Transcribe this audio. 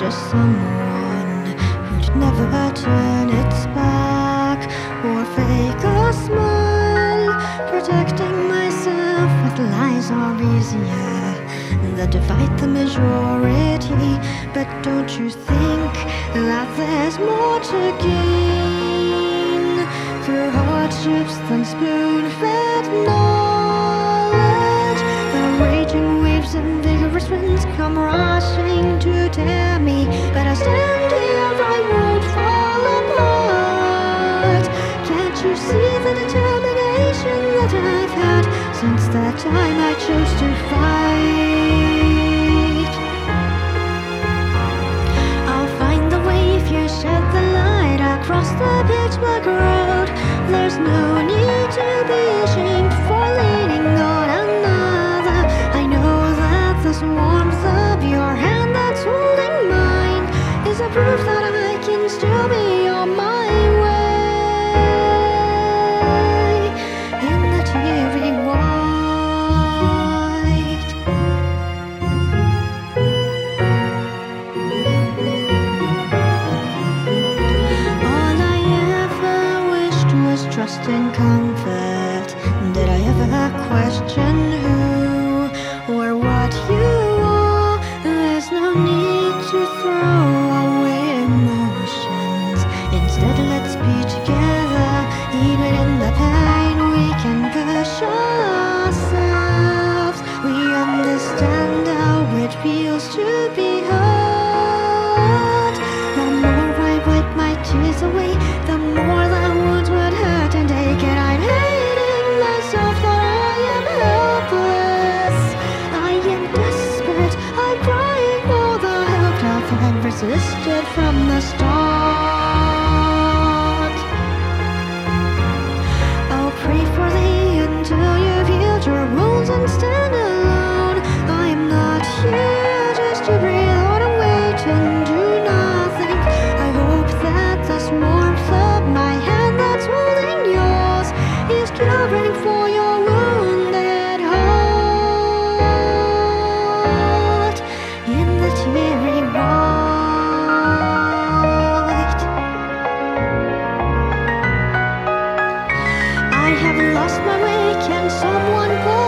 just someone who'd never turn its back Protecting myself with lies are easier that divide the majority. But don't you think that there's more to gain through hardships than spoon-fed knowledge? The raging waves and vigorous winds come rushing to tear me, but I stand here, I won't fall apart. Can't you see that I've had since that time I chose to fight? I'll find the way if you shed the light across the pitch black road. There's no need trust and comfort. Did I ever question who or what you are? There's no need to throw away emotions. Instead, let's be together. Even in the pain, we can push ourselves. We understand how it feels to be hurt. The more I wipe my tears away, from the start. I'll pray for thee until you've healed your wounds and stand alone. I'm not here just to breathe or to wait and do nothing. I hope that this warmth of my hand that's holding yours is caring have lost my way. Can someone pull